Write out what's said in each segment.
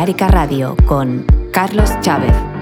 Balearica Radio con Carlos Chávez.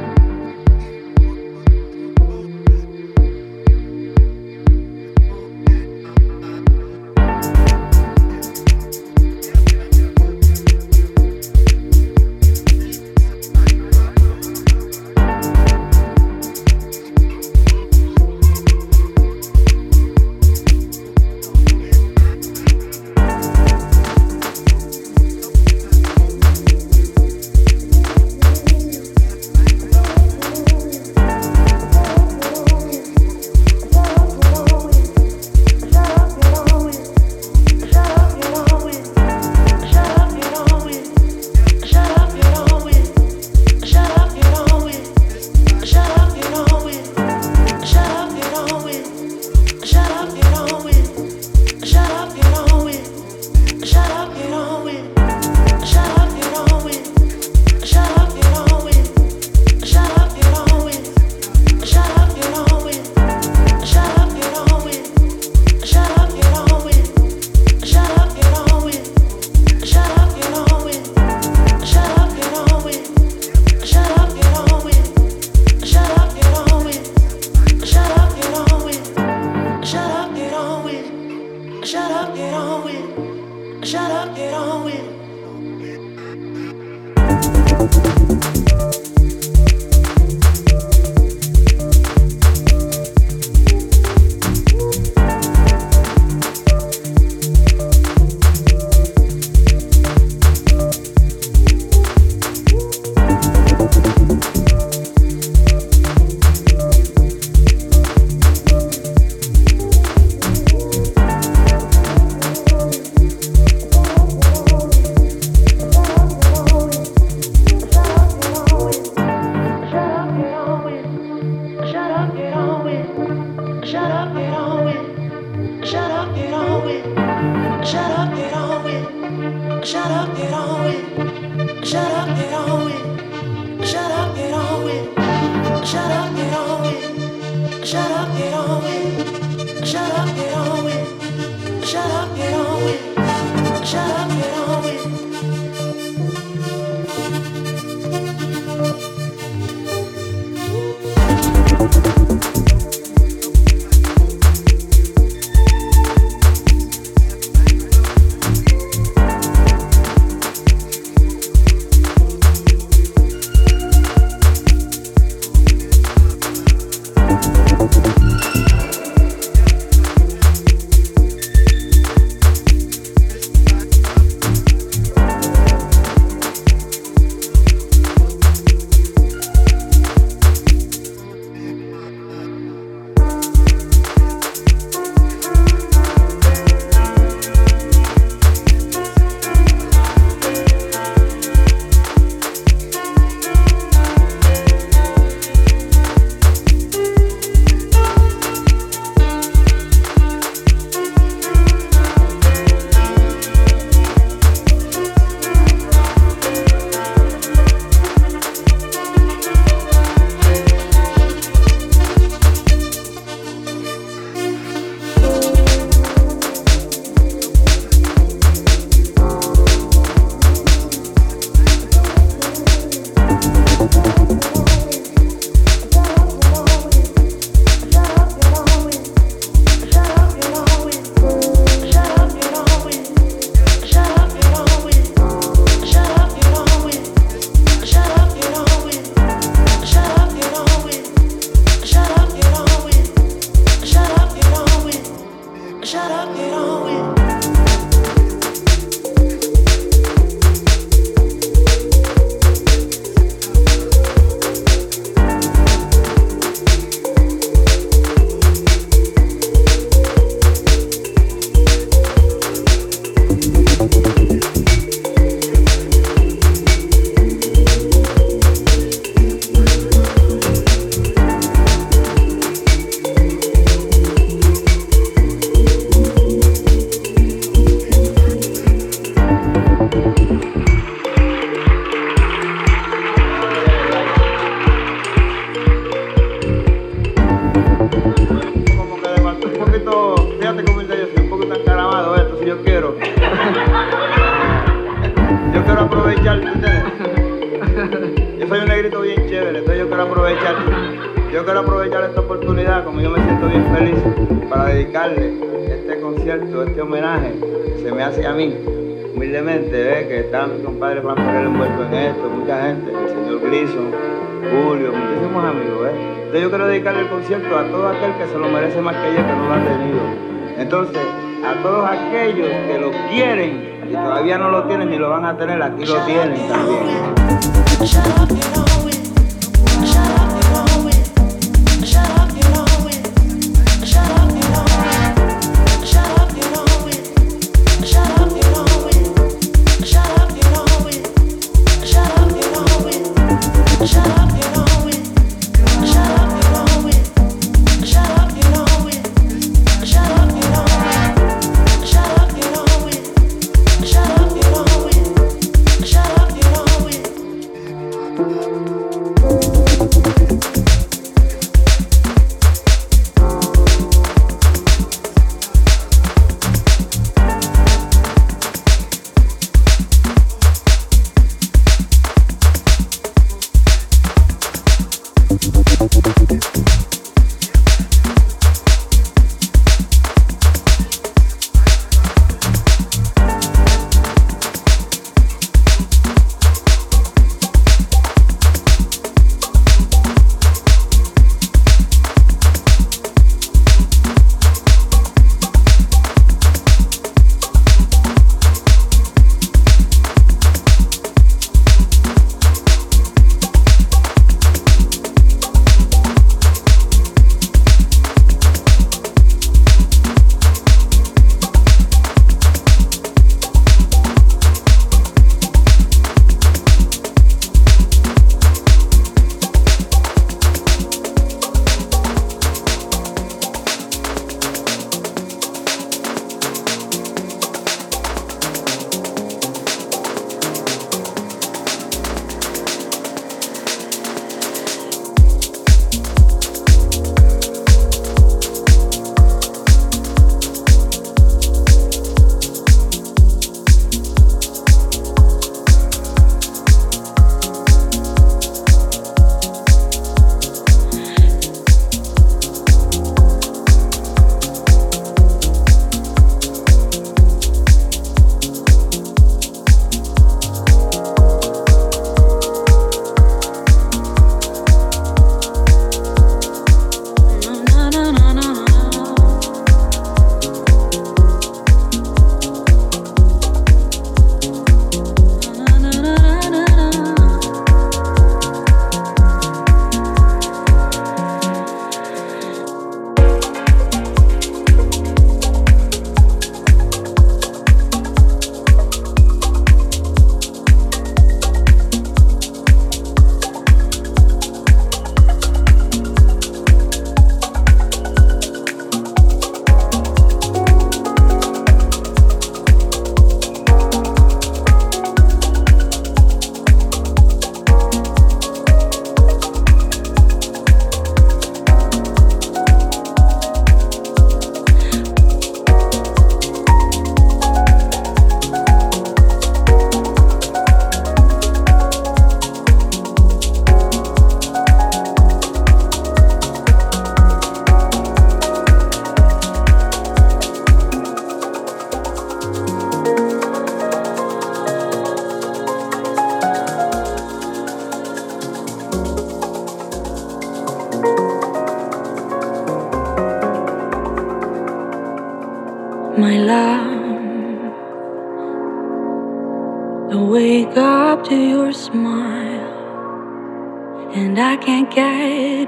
Aquí lo tienen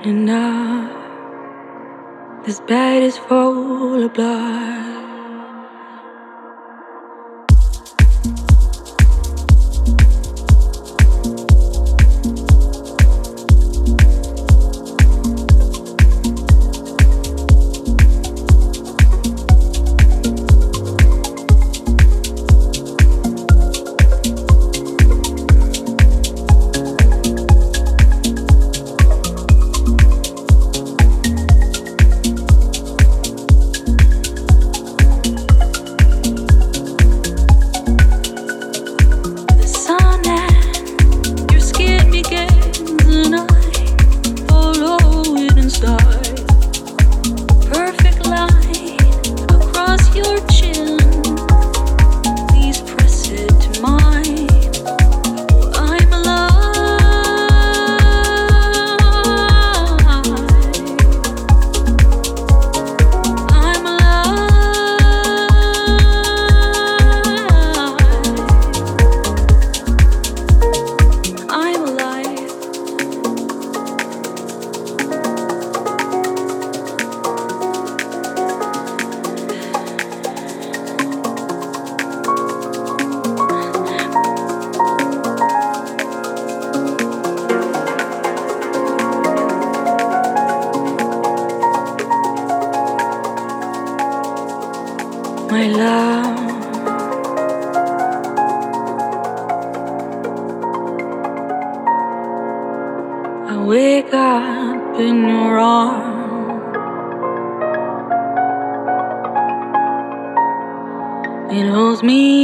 enough. This bed is full of blood.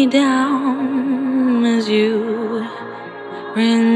down as you rinse.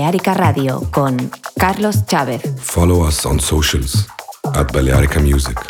Balearica Radio con Carlos Chávez. Follow us on socials at Balearica Music.